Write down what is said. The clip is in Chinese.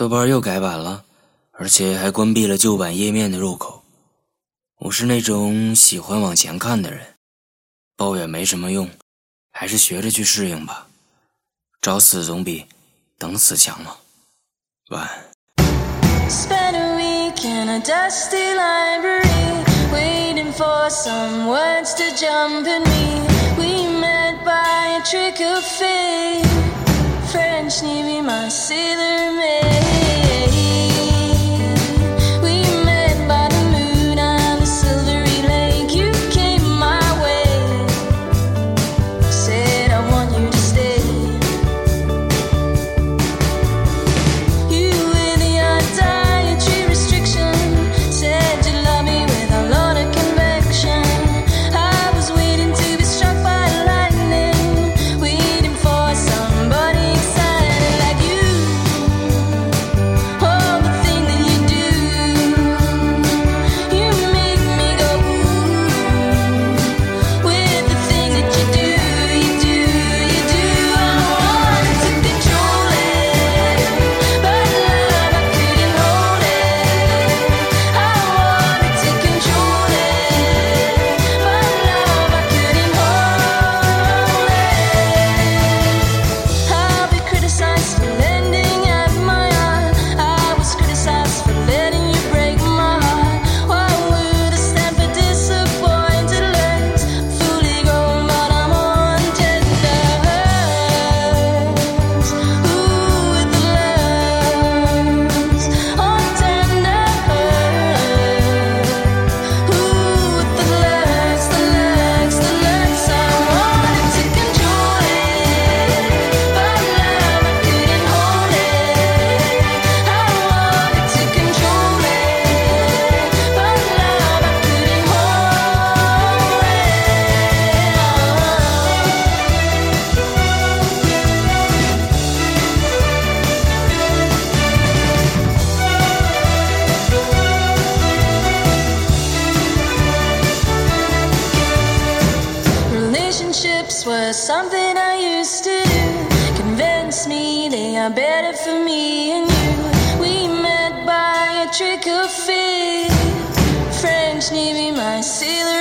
豆瓣又改版了，而且还关闭了旧版页面的入口。我是那种喜欢往前看的人，抱怨没什么用，还是学着去适应吧。找死总比等死强嘛。晚安。In a dusty library, waiting for someone to jump in me. We met by a trick of fate. French Navy, my sailor man. Something I used to do convinced me they are better for me and you. We met by a trick of fate. French Navy, my sailor.